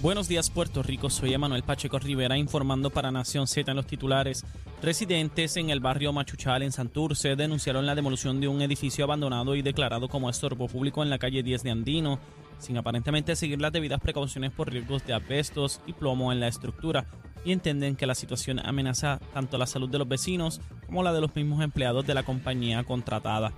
Buenos días Puerto Rico, soy Emanuel Pacheco Rivera informando para Nación Z en los titulares. Residentes en el barrio Machuchal en Santurce denunciaron la demolición de un edificio abandonado y declarado como estorbo público en la calle 10 de Andino, sin aparentemente seguir las debidas precauciones por riesgos de apestos y plomo en la estructura, y entienden que la situación amenaza tanto la salud de los vecinos como la de los mismos empleados de la compañía contratada.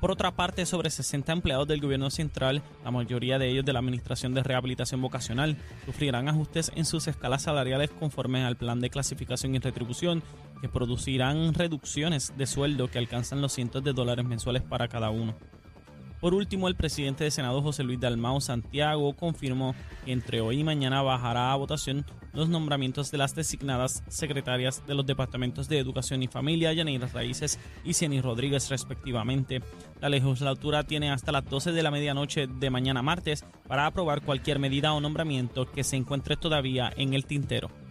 Por otra parte, sobre 60 empleados del gobierno central, la mayoría de ellos de la Administración de Rehabilitación Vocacional, sufrirán ajustes en sus escalas salariales conforme al plan de clasificación y retribución, que producirán reducciones de sueldo que alcanzan los cientos de dólares mensuales para cada uno. Por último, el presidente de Senado José Luis Dalmau Santiago confirmó que entre hoy y mañana bajará a votación los nombramientos de las designadas secretarias de los departamentos de Educación y Familia, Yaneira Raíces y Cieny Rodríguez respectivamente. La legislatura tiene hasta las 12 de la medianoche de mañana martes para aprobar cualquier medida o nombramiento que se encuentre todavía en el tintero.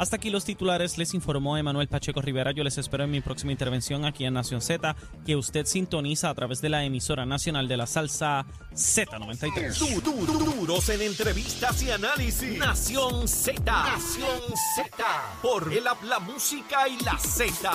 Hasta aquí los titulares, les informó Emanuel Pacheco Rivera. Yo les espero en mi próxima intervención aquí en Nación Z, que usted sintoniza a través de la emisora nacional de la salsa Z93. Du- du- du- duros en entrevistas y análisis. Nación Z. Nación Z. Por el la música y la Z.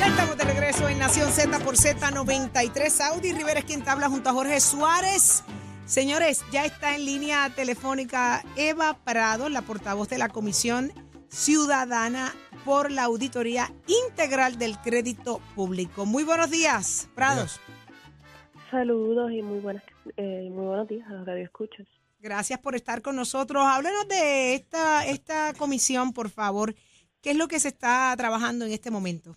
Ya estamos de regreso en Nación Z por Z93. Saudi Rivera es quien te habla junto a Jorge Suárez. Señores, ya está en línea telefónica Eva Prado, la portavoz de la Comisión Ciudadana por la Auditoría Integral del Crédito Público. Muy buenos días, Prados. Saludos y muy buenas eh, muy buenos días a los radioescuchas. Gracias por estar con nosotros. Háblenos de esta, esta comisión, por favor. ¿Qué es lo que se está trabajando en este momento?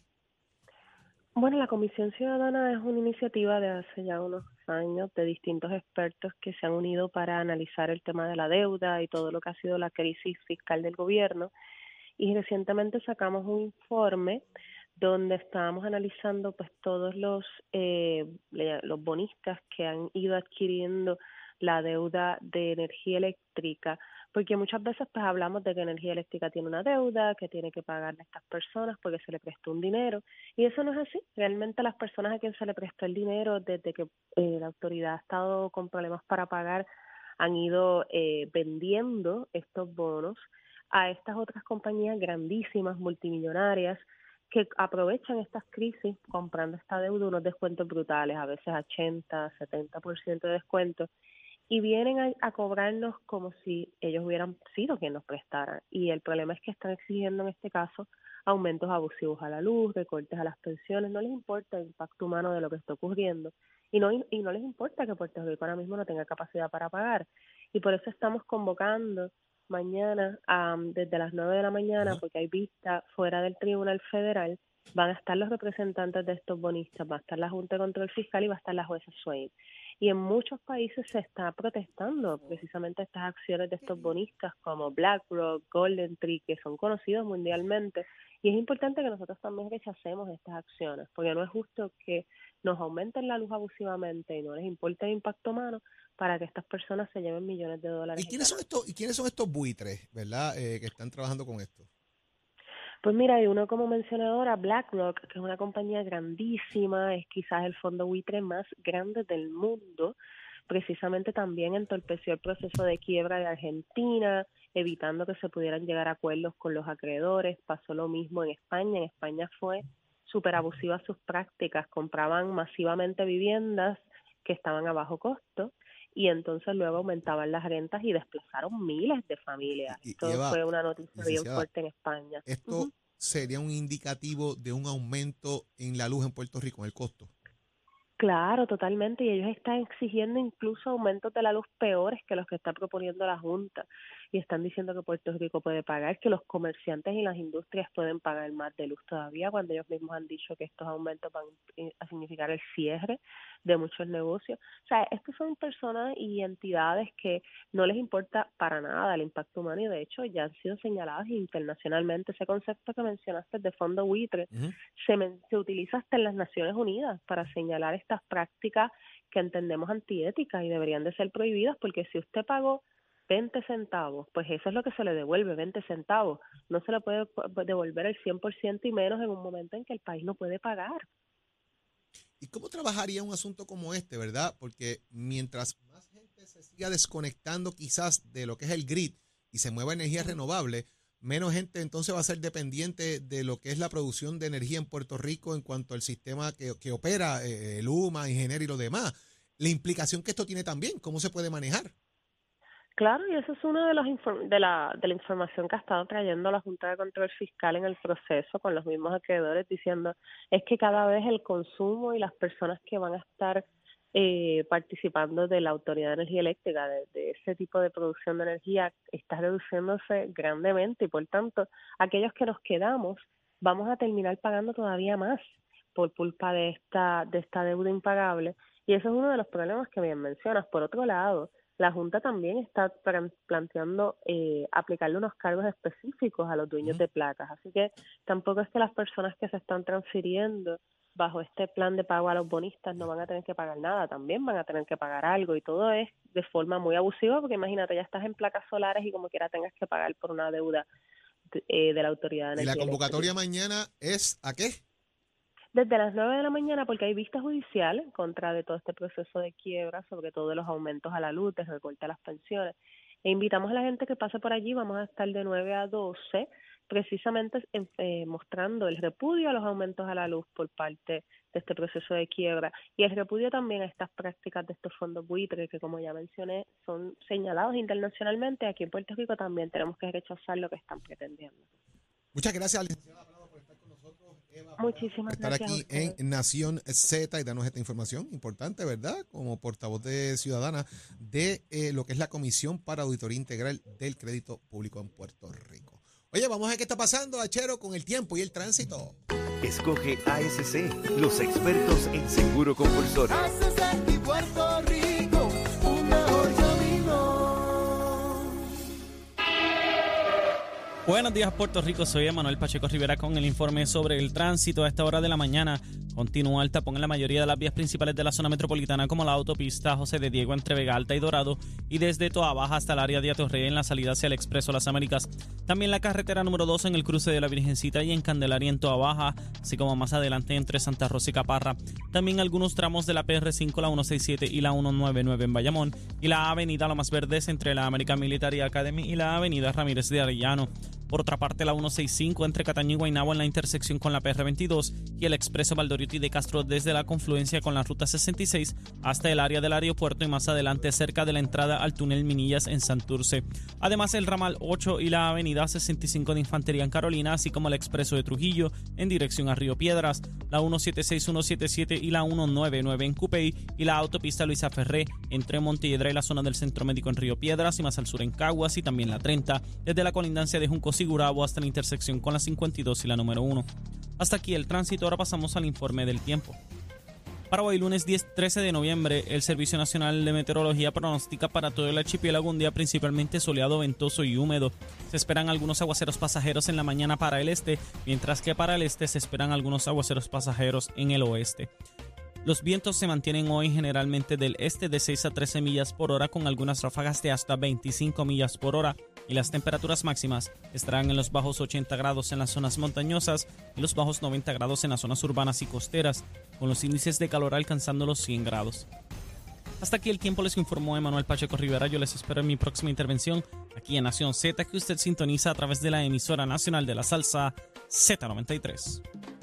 Bueno, la Comisión Ciudadana es una iniciativa de hace ya unos años de distintos expertos que se han unido para analizar el tema de la deuda y todo lo que ha sido la crisis fiscal del gobierno. Y recientemente sacamos un informe donde estábamos analizando pues todos los eh, los bonistas que han ido adquiriendo la deuda de energía eléctrica porque muchas veces pues hablamos de que energía eléctrica tiene una deuda que tiene que pagarle a estas personas porque se le prestó un dinero y eso no es así. Realmente las personas a quien se le prestó el dinero desde que eh, la autoridad ha estado con problemas para pagar han ido eh, vendiendo estos bonos a estas otras compañías grandísimas multimillonarias que aprovechan estas crisis comprando esta deuda unos descuentos brutales, a veces 80, 70% de descuento, y vienen a, a cobrarnos como si ellos hubieran sido quien nos prestaran. Y el problema es que están exigiendo en este caso aumentos abusivos a la luz, recortes a las pensiones, no les importa el impacto humano de lo que está ocurriendo y no, y no les importa que Puerto Rico ahora mismo no tenga capacidad para pagar. Y por eso estamos convocando mañana am, desde las 9 de la mañana, porque hay vista fuera del Tribunal Federal, van a estar los representantes de estos bonistas, va a estar la Junta de Control Fiscal y va a estar la jueza Swain. Y en muchos países se está protestando precisamente estas acciones de estos bonistas como BlackRock, Golden Tree, que son conocidos mundialmente. Y es importante que nosotros también rechacemos estas acciones, porque no es justo que nos aumenten la luz abusivamente y no les importa el impacto humano para que estas personas se lleven millones de dólares. ¿Y quiénes son estos, y quiénes son estos buitres, verdad, eh, que están trabajando con esto? Pues mira, hay uno como mencioné ahora, BlackRock, que es una compañía grandísima, es quizás el fondo buitre más grande del mundo. Precisamente también entorpeció el proceso de quiebra de Argentina, evitando que se pudieran llegar a acuerdos con los acreedores. Pasó lo mismo en España. En España fue súper abusiva sus prácticas. Compraban masivamente viviendas que estaban a bajo costo y entonces luego aumentaban las rentas y desplazaron miles de familias. Y- y Esto fue una noticia bien fuerte en España. ¿Esto Ujú. Sería un indicativo de un aumento en la luz en Puerto Rico, en el costo? Claro, totalmente. Y ellos están exigiendo incluso aumentos de la luz peores que los que está proponiendo la Junta. Y están diciendo que Puerto Rico puede pagar, que los comerciantes y las industrias pueden pagar más de luz todavía, cuando ellos mismos han dicho que estos aumentos van a significar el cierre de muchos negocios. O sea, estos son personas y entidades que no les importa para nada el impacto humano y de hecho ya han sido señaladas internacionalmente. Ese concepto que mencionaste de fondo buitre se, se utiliza hasta en las Naciones Unidas para señalar estas prácticas que entendemos antiéticas y deberían de ser prohibidas porque si usted pagó 20 centavos, pues eso es lo que se le devuelve, 20 centavos. No se le puede devolver el 100% y menos en un momento en que el país no puede pagar. ¿Y cómo trabajaría un asunto como este, verdad? Porque mientras más gente se siga desconectando quizás de lo que es el grid y se mueva energía renovable, menos gente entonces va a ser dependiente de lo que es la producción de energía en Puerto Rico en cuanto al sistema que, que opera eh, el UMA, Ingeniero y lo demás. La implicación que esto tiene también, ¿cómo se puede manejar? Claro, y eso es una de, los de, la, de la información que ha estado trayendo la Junta de Control Fiscal en el proceso con los mismos acreedores diciendo es que cada vez el consumo y las personas que van a estar eh, participando de la Autoridad de Energía Eléctrica, de, ese tipo de producción de energía, está reduciéndose grandemente y por tanto aquellos que nos quedamos vamos a terminar pagando todavía más por culpa de esta, de esta deuda impagable y eso es uno de los problemas que bien mencionas. Por otro lado, la Junta también está planteando eh, aplicarle unos cargos específicos a los dueños de placas. Así que tampoco es que las personas que se están transfiriendo bajo este plan de pago a los bonistas no van a tener que pagar nada, también van a tener que pagar algo y todo es de forma muy abusiva porque imagínate, ya estás en placas solares y como quiera tengas que pagar por una deuda de, eh, la autoridad de ¿Y la convocatoria mañana es a qué? Desde las 9 de la mañana porque hay vista judicial en contra de todo este proceso de quiebra, sobre todo de los aumentos a la luz, de recorte a las pensiones. E invitamos a la gente que pase por allí, vamos a estar de 9 a 12 precisamente eh, mostrando el repudio a los aumentos a la luz por parte de este proceso de quiebra y el repudio también a estas prácticas de estos fondos buitres que como ya mencioné son señalados internacionalmente aquí en Puerto Rico también tenemos que rechazar lo que están pretendiendo. Muchas gracias, Muchísimas estar aquí en Nación Z y darnos esta información importante, ¿verdad? Como portavoz de Ciudadana de eh, lo que es la Comisión para Auditoría Integral del Crédito Público en Puerto Rico. Oye, vamos a ver qué está pasando, Achero, con el tiempo y el tránsito. Escoge ASC, los expertos en seguro compulsorio. Puerto Rico, Buenos días Puerto Rico, soy Emanuel Pacheco Rivera con el informe sobre el tránsito a esta hora de la mañana. Continúa el tapón en la mayoría de las vías principales de la zona metropolitana como la autopista José de Diego entre Vega Alta y Dorado y desde Toa Baja hasta el área de Atorrey en la salida hacia el Expreso Las Américas. También la carretera número 2 en el cruce de la Virgencita y en Candelaria en Toa Baja, así como más adelante entre Santa Rosa y Caparra. También algunos tramos de la PR5, la 167 y la 199 en Bayamón y la avenida Lomas Verdes entre la American Military Academy y la avenida Ramírez de Arellano. Por otra parte, la 165 entre Cataño y Guaynabo en la intersección con la PR22 y el expreso Valdoriotti de Castro desde la confluencia con la ruta 66 hasta el área del aeropuerto y más adelante cerca de la entrada al túnel Minillas en Santurce. Además, el ramal 8 y la avenida 65 de Infantería en Carolina, así como el expreso de Trujillo en dirección a Río Piedras, la 176, 177 y la 199 en Cupey y la autopista Luisa Ferré entre Montiedra y la zona del Centro Médico en Río Piedras y más al sur en Caguas y también la 30 desde la colindancia de Juncos Sigurabo hasta la intersección con la 52 y la número 1. Hasta aquí el tránsito, ahora pasamos al informe del tiempo. Para hoy, lunes 10, 13 de noviembre, el Servicio Nacional de Meteorología pronostica para todo el archipiélago un día principalmente soleado, ventoso y húmedo. Se esperan algunos aguaceros pasajeros en la mañana para el este, mientras que para el este se esperan algunos aguaceros pasajeros en el oeste. Los vientos se mantienen hoy generalmente del este de 6 a 13 millas por hora con algunas ráfagas de hasta 25 millas por hora y las temperaturas máximas estarán en los bajos 80 grados en las zonas montañosas y los bajos 90 grados en las zonas urbanas y costeras, con los índices de calor alcanzando los 100 grados. Hasta aquí el tiempo les informó Emanuel Pacheco Rivera. Yo les espero en mi próxima intervención aquí en Nación Z que usted sintoniza a través de la emisora nacional de la salsa Z93.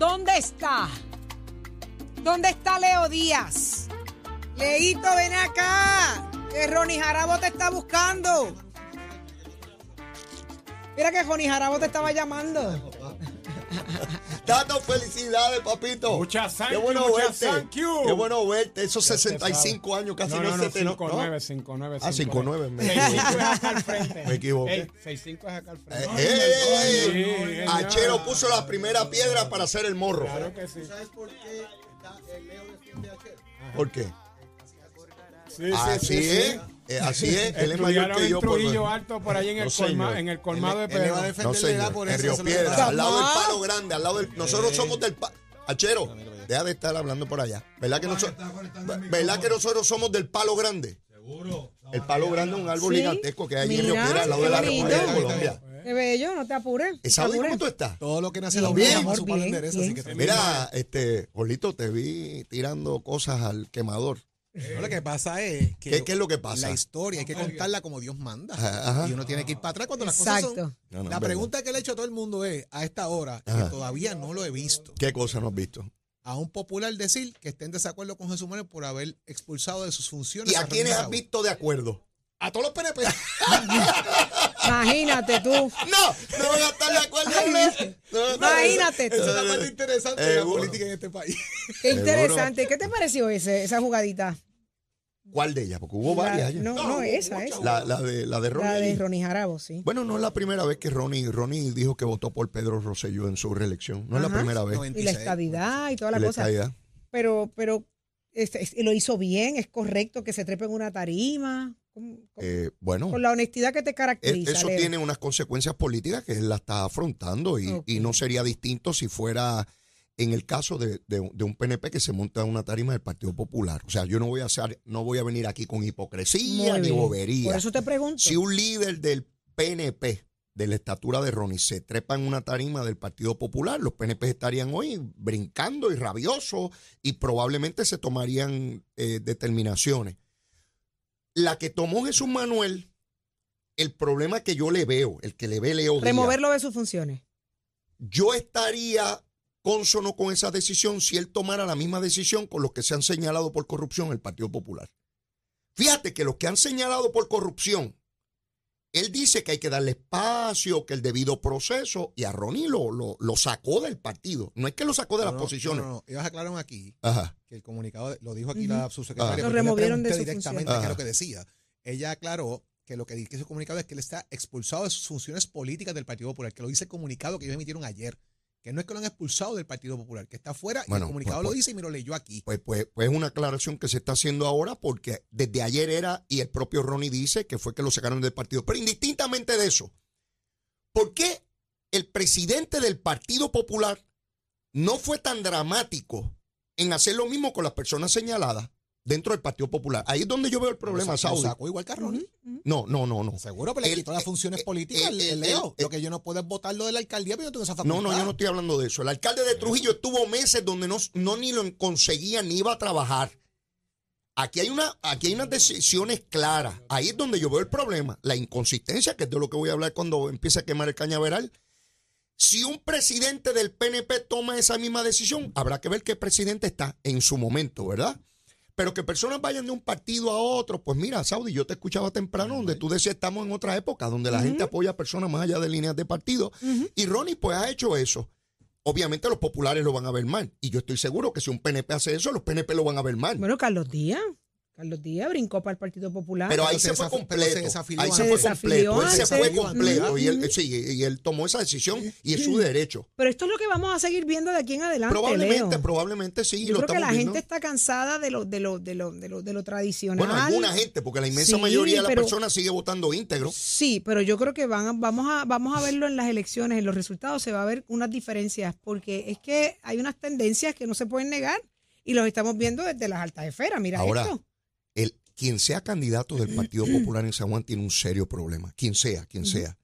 ¿Dónde está? ¿Dónde está Leo Díaz? Leito, ven acá. Que Ronnie Jarabo te está buscando. Mira que Ronnie Jarabo te estaba llamando. Tato, felicidades, papito. Muchas thank Qué you, bueno verte. thank you. Qué bueno verte. Esos Ya usted 65 años casi no, no, no, no, se te no- 5, no. 9, 5, 9, Ah, 5-9, me 6, 5 equivoqué. es acá al frente. Me equivoqué. Ey, 6, 5 es acá al frente. Eh, ¡Eh! Sí, señor. Achero puso la primera piedra para hacer el morro. Claro que sí. ¿Sabes por qué está- el Leo defiende a Chero? ¿Por qué? Sí, sí, Así sí, es. Eh, así es. Él es mayor Estudiaron que en yo. por- Trujillo Alto, por ahí en el, colma- en el colmado de Él- él le va a Pedro. defender No, la edad señor. por En eso, Río Piedra, al lado del palo grande, al lado del. Nosotros somos del. pa- Achero, deja de estar hablando por allá. ¿Verdad que, nosotros, ¿verdad que nosotros somos del palo grande? Seguro. El palo grande es un árbol Sí. gigantesco que hay allí en Río Mira, Piedra, al lado de la. República de Colombia. Qué bello, no te apures. no te ¿Sabes cómo tú estás? Todo lo que nace la su palo bien, endereza, bien. así que Mira, este, Jorlito, te vi tirando cosas al quemador. No, lo que pasa es que ¿Qué, qué es lo que pasa? la historia hay que contarla como Dios manda. Ajá. Y uno tiene que ir para atrás cuando las cosas Exacto. son. No, no, la es pregunta que le he hecho a todo el mundo es, a esta hora, Ajá. que todavía no lo he visto, ¿Qué cosa no has visto? a un popular decir que esté en desacuerdo con Jesús Manuel por haber expulsado de sus funciones. ¿Y a quiénes has visto de acuerdo? A todos los PNP. Imagínate tú. No, no van a estar de acuerdo. Ay, no. No Imagínate tú. Esa es la parte interesante de la política en este país. Qué interesante. ¿Qué te pareció ese, esa jugadita? ¿Cuál de ellas? Porque hubo La- varias. ayer. no, no, esa, esa. La, la de, la de Ronnie. La de. Ronnie Jarabo, sí. Bueno, no es la primera vez que Ronnie, Ronnie dijo que votó por Pedro Rosselló en su reelección. No es la primera vez. Y la 96. estadidad y toda la La cosa. estadidad. Pero, pero este, es- lo hizo bien, es correcto que se trepe en una tarima. Con, con- Eh, bueno, con la honestidad que te e- caracteriza. eso Leo. tiene unas consecuencias políticas que él la está afrontando y, no sería distinto si fuera en el caso de, de- de un PNP que se monta en una tarima del Partido Popular. O sea, yo no voy a hacer, no voy a venir aquí con hipocresía ni bobería. Por eso te pregunto. Si un líder del PNP, de la estatura de Ronnie, se trepa en una tarima del Partido Popular, los PNP estarían hoy brincando y rabiosos y probablemente se tomarían eh, determinaciones. La que tomó Jesús Manuel, el problema que yo le veo, el que le ve Leo Díaz, Removerlo de sus funciones. yo estaría consono con esa decisión si él tomara la misma decisión con los que se han señalado por corrupción en el Partido Popular. Fíjate que los que han señalado por corrupción, él dice que hay que darle espacio, que el debido proceso, y a Ronnie lo, lo, lo sacó del partido. No es que lo sacó de las No, no, posiciones. No, no, ellos aclararon aquí Ajá. que el comunicado, lo dijo aquí Ujú. la subsecretaria. Lo removieron de pregunté sus directamente qué es lo que decía. Ella aclaró que lo que dice su comunicado es que él está expulsado de sus funciones políticas del Partido Popular, que lo dice el comunicado que ellos emitieron ayer. Que no es que lo han expulsado del Partido Popular, que está fuera y Bueno, el comunicado pues, lo pues. dice y me lo leyó aquí. Pues, pues, pues es una aclaración que se está haciendo ahora porque desde ayer era, y el propio Ronnie dice que fue que lo sacaron del partido. Pero indistintamente de eso, ¿por qué el presidente del Partido Popular no fue tan dramático en hacer lo mismo con las personas señaladas dentro del Partido Popular? Ahí es donde yo veo el problema, Saudi. sacó igual que a Ronnie. No, no, no, no. Seguro, pero le El- quitó las funciones eh, políticas. eh, el- eh, el Leo, eh, lo que yo no puedo es votarlo de la alcaldía, pero yo tengo esa facultad. No, no, yo no estoy hablando de eso. El alcalde de Trujillo estuvo meses donde no, no ni lo conseguía ni iba a trabajar. Aquí hay, una, aquí hay unas decisiones claras. Ahí es donde yo veo el problema. La inconsistencia, que es de lo que voy a hablar cuando empiece a quemar el cañaveral. Si un presidente del PNP toma esa misma decisión, habrá que ver qué presidente está en su momento, ¿verdad? Pero que personas vayan de un partido a otro, pues mira, Saudi, yo te escuchaba temprano donde tú decías estamos en otra época, donde la gente apoya a personas más allá de líneas de partido. Y Ronnie pues ha hecho eso. Obviamente los populares lo van a ver mal. Y yo estoy seguro que si un PNP hace eso, los PNP lo van a ver mal. Bueno, Carlos Díaz. Carlos Díaz brincó para el Partido Popular. pero ahí se, se fue completo. se desafilió ahí se fue completo. Él se fue completo. Y él, sí, y él tomó esa decisión y es su derecho. Pero esto es lo que vamos a seguir viendo de aquí en adelante, Probablemente, Leo. probablemente sí. Yo lo creo que la viendo. gente está cansada de lo, de lo, de lo, de lo, de lo tradicional. Bueno, alguna gente, porque la inmensa Sí, mayoría de las personas sigue votando íntegro. Sí, pero yo creo que van, a- vamos, a, vamos a verlo en las elecciones, en los resultados se va a ver unas diferencias, porque es que hay unas tendencias que no se pueden negar y los estamos viendo desde las altas esferas. Mira Ahora, esto. El, quien sea candidato del Partido Popular en San Juan tiene un serio problema. Quien sea, quien sea.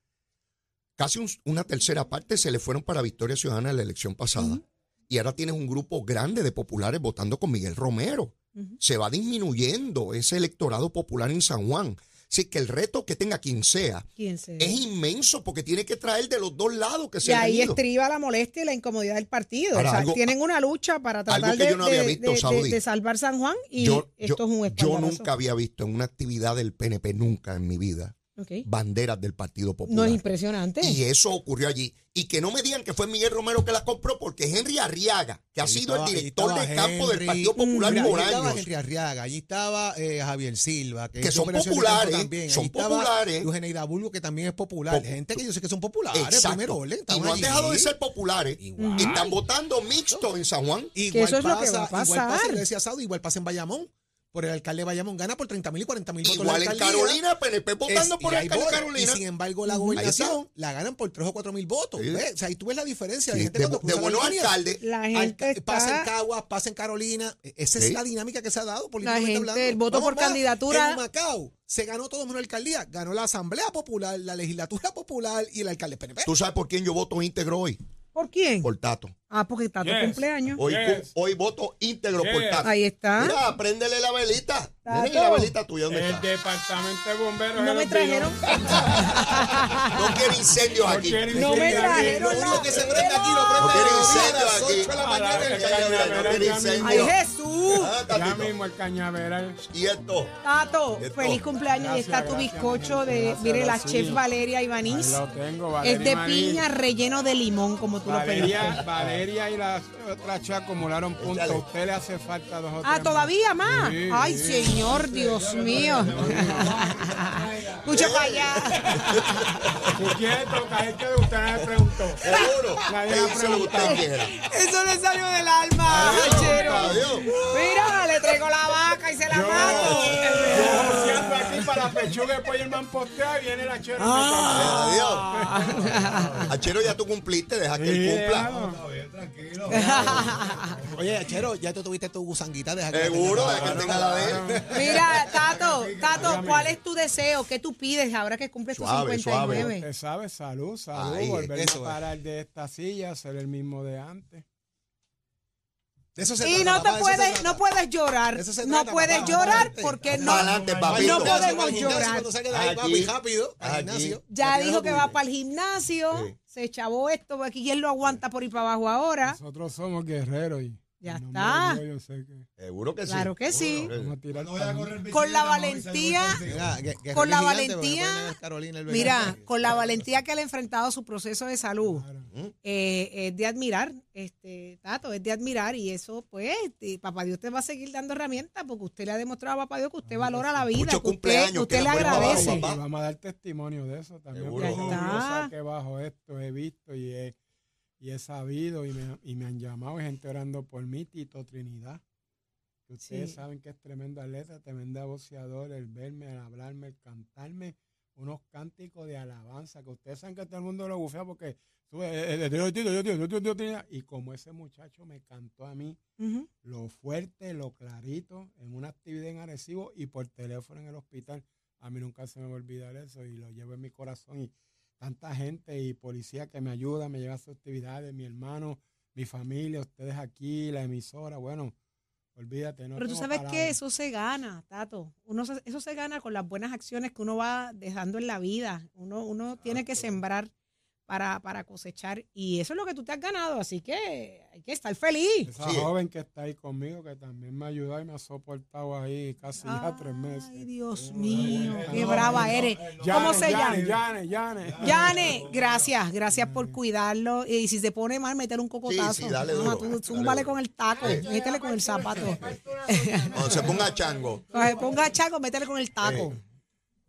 Casi un- una tercera parte se le fueron para Victoria Ciudadana en la elección pasada. Y ahora tienes un grupo grande de populares votando con Miguel Romero. Se va disminuyendo ese electorado popular en San Juan. Así que el reto que tenga quien sea ¿Quién se es inmenso porque tiene que traer de los dos lados que Y se han ahí ido. estriba la molestia y la incomodidad del partido. Ahora, o sea, algo- tienen una lucha para tratar de, no de- visto, de- salvar San Juan y yo, esto yo- es un yo nunca había visto en una actividad del PNP, nunca en mi vida, Banderas del Partido No Popular. es impresionante. y eso ocurrió allí. Y que no me digan que fue Miguel Romero que las compró, porque Henry Arriaga, que ha sido estaba- el director estaba de campo del. Partido Popular Mira, por allí estaba. Henry Arriaga, allí estaba eh, Javier Silva, que, son populares, también. son allí populares. Eugeneida Bulbo, que también es popular. Pop- Gente que yo sé que son populares, Exacto. y no han dejado de ser populares. Igual. Y están votando mixto en San Juan. Igual eso es lo que pasa, va a Igual pasa, pasar. lo decía Saudi, igual pasa en Bayamón. Por el alcalde de Bayamón gana por 30 mil y 40 mil votos. Igual en. Carolina, PNP votando Es- por el alcalde. Carolina. Y sin embargo, la gobernación la ganan por 3 o 4 mil votos. Sí. ¿ves? O sea, ahí tú ves la diferencia de Sí, gente de, buenos alcaldes. La gente Alca- Pasa en. Caguas, pasa en Carolina. E- Esa Sí. es la dinámica que se ha dado La políticamente gente, hablando. el voto Vamos por más, candidatura- En Macao se ganó todo menos la alcaldía. Ganó la Asamblea Popular, la Legislatura Popular y el alcalde PNP. ¿Tú sabes por quién yo voto íntegro hoy? ¿Por quién? Por Tato. Ah, porque está tu Yes. cumpleaños. Hoy, Yes. hoy voto íntegro por. Tato. Ahí está. Mira, préndele la velita. Mira, ¿y la velita tuya dónde El está? departamento de bomberos. No me trajeron. No quiere incendios aquí. No me trajeron Lo único que se prende aquí lo prende No quiere a las incendio ocho aquí. de la mañana. Ah, el la- cañaveral. No quiere incendio. ¡Ay, Jesús! Ah, Ya Tatito. mismo el cañaveral. Y esto. Tato, Esto. feliz cumpleaños. y Gracias, está tu gracias, bizcocho mi gente, de, gracias, mire, la gracias. chef Valeria Ahí Ibaniz. lo tengo, Es de Valeria Marín. piña relleno de limón, como tú lo Valeria, pediste. Valeria y la otra chica acumularon puntos. A usted le hace falta dos o Ah, tres ¿todavía más? Sí, Ay, sí. señor, Dios mío. Escucha para allá. Tocar, es que usted no le preguntó. Seguro. Nadie ha preguntado. Eso le salió del alma. Mira, le traigo la vaca y se la mato. Para pechuga pollo el man postea y viene la chera. Ah. Adiós. Achero, ya tú cumpliste, deja que él cumpla. Oye, Chero, ya tú tuviste tu gusanguita. Deja que la Seguro, deja que tenga la de él. Mira, Tato, Tato, ¿cuál es tu deseo? ¿Qué tú pides ahora que cumples tus Suave, 59? Usted sabe, salud, salud, eso a es. parar de esta silla, ser el mismo de antes. De eso se Y trata, no te puedes, no puedes llorar. Eso se No trata, puedes papá, llorar porque no, Adelante, papito. no podemos llorar. Aquí. rápido, Aquí. Ya dijo que va para el gimnasio, Sí. se chavó esto, aquí quién lo aguanta por ir para abajo ahora. Nosotros somos guerreros y Ya está. yo sé que Seguro que sí. Claro que sí. Con la valentía, Mira, que- que Con la valentía- mira, con la valentía que él ha enfrentado su proceso de salud, eh, es de admirar, este, Tato, es de admirar y eso, pues, y papá Dios te va a seguir dando herramientas porque usted le ha demostrado a papá Dios que usted valora la vida, Muchos que usted, cumpleaños, usted que le abajo, agradece. vamos a dar testimonio de eso también. Seguro. Yo está. saqué bajo esto, he visto y he, y he sabido y me, y me han llamado gente orando por mí, Tito Trinidad. Que ustedes Sí. saben que es tremendo atleta, tremendo boxeador, el verme, el hablarme, el cantarme unos cánticos de alabanza, que ustedes saben que todo el mundo lo bufea porque y como ese muchacho me cantó a mí, lo fuerte, lo clarito, en una actividad en Arecibo y por teléfono en el hospital. A mí nunca se me va a olvidar eso y lo llevo en mi corazón y tanta gente y policía que me ayuda, me lleva a sus actividades, mi hermano, mi familia, ustedes aquí, la emisora, bueno, olvídate. No Pero tú sabes que eso se gana, Tato. Uno se- eso se gana con las buenas acciones que uno va dejando en la vida. Uno, uno tiene que sembrar para, para cosechar y eso es lo que tú te has ganado. Así que hay que estar feliz. Esa Sí. joven que está ahí conmigo, que también me ha ayudado y me ha soportado ahí casi ya tres meses. Ay, Dios mío, qué brava eres. ¿Cómo Yane, se llama? Yane, Yane, Yane. Gracias, gracias por cuidarlo. Y si se pone mal, meter un cocotazo. Sí, sí, dale duro, tú dale zúmbale duro. con el taco, métele con el zapato. Cuando se ponga chango. Cuando se ponga chaco, métele con el taco.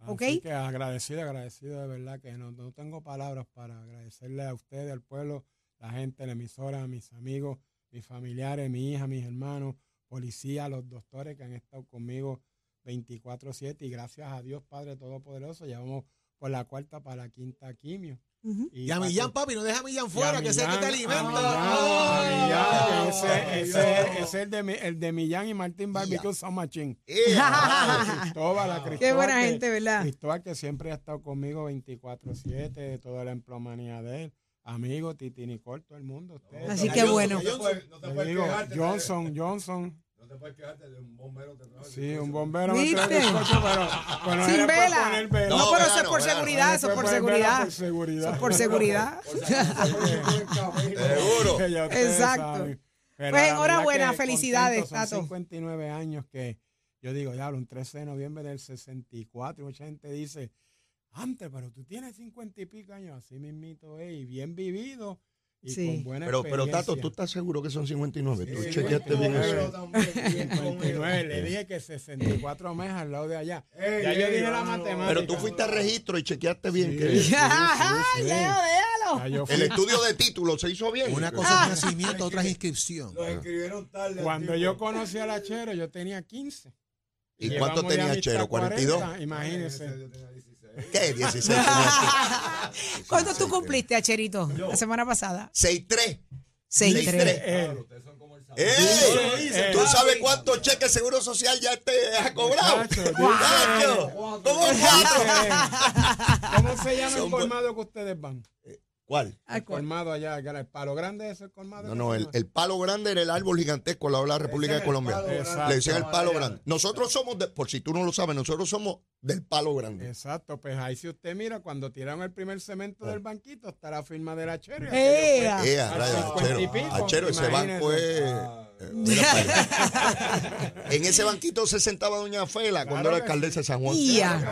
¿Ok? Así que agradecido, agradecido de verdad que no, no tengo palabras para agradecerle a ustedes, al pueblo, la gente, la emisora, a mis amigos, mis familiares, mi hija, mis hermanos, policía, los doctores que han estado conmigo 24/7 y gracias a Dios Padre Todopoderoso, ya vamos por la cuarta para la quinta quimio. Ujú. Y a Millán, papi, no deja a Millán fuera, a que sé que te alimenta. Millán, ese, ese- ese es el de, mi- el de Millán y Martín Barbecue San Machín. ¡Ea! Cristóbal, Qué buena que- gente, ¿verdad? Cristóbal que siempre ha estado conmigo 24-7, toda la emplomanía de él. Amigo, Titi Nicole, todo el mundo. Así que el bueno. Johnson, Johnson. No te puedes quejarte de un bombero trabaja. Sí, un bombero me ¿Viste? trae el bizcocho, pero, pero no Sin le puede vela. poner vela. No, No, pero eso es por verano. seguridad, eso es por No poner vela seguridad. Por seguridad. Eso es por seguridad. Seguro. Ya ustedes Exacto. saben. Pero Pues la verdad enhorabuena, que felicidades, contento, son Tato. 59 años que yo digo, ya, un 13 de noviembre del 64, y mucha gente dice, antes, pero tú tienes cincuenta y pico años, así mismito, eh, y bien vivido y Sí. con buena Pero, pero Tato. ¿tú estás seguro que son 59? ¿Tú Sí, chequeaste bien eso? también, bien con 59, él. le dije que 64 meses al lado de allá. Ey, ya yo ey, dije no, la matemática. Pero tú fuiste a registro y chequeaste bien Sí, que sí, sí, Ay, sí. Leo, déjalo. Yo el estudio de título se hizo bien. Una cosa es nacimiento, otra es inscripción. Los escribieron tarde. Cuando yo conocí a la Chero, yo tenía 15. ¿Y Llevamos cuánto tenía Chero? 42. 40, Imagínese. Yo tenía 16. ¿Qué? 16 tenía. ¿Cuánto tú cumpliste, Acherito, la semana pasada? 6-3. 6-3. Eh, Claro, ustedes son como el sábado. ¡Ey! Eh, ¿Tú sabes cuántos cheques seguro social ya te has cobrado? Muchacho, ¿Cómo cuatro? ¿Cómo se llama el colmado que ustedes van? ¿Cuál? Ay, El ¿cuál? colmado allá, que era el palo grande ese colmado. No, no, el, el palo grande era el árbol gigantesco al lado de la República de es el Colombia. Le decían el palo grande. Nosotros somos, de- por si tú no lo sabes, nosotros somos del palo grande. Exacto, pues ahí si usted mira, cuando tiraron el primer cemento del banquito, está la firma de la Chero. y ¡Ea! aquello fue Eh, a al rayos, 50 y Achero. Achero, ese banco es. eh, para allá. en ese banquito se sentaba Doña Fela cuando era alcaldesa de San Juan. Ya.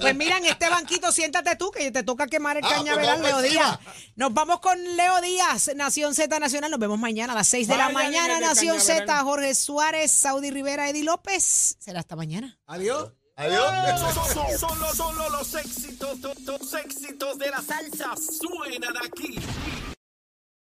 Pues mira, en este banquito siéntate tú, que te toca quemar el Ah, cañaveral, pues Leo vamos Díaz. Nos vamos con Leo Díaz, Nación Z Nacional. Nos vemos mañana a las 6 de la Vaya, mañana, dile de Nación. Z. Jorge Suárez, Saudi Rivera, Eddie López. Será hasta mañana. Adiós. Adiós. Son, solo, solo los éxitos, to- los éxitos de la salsa suenan aquí.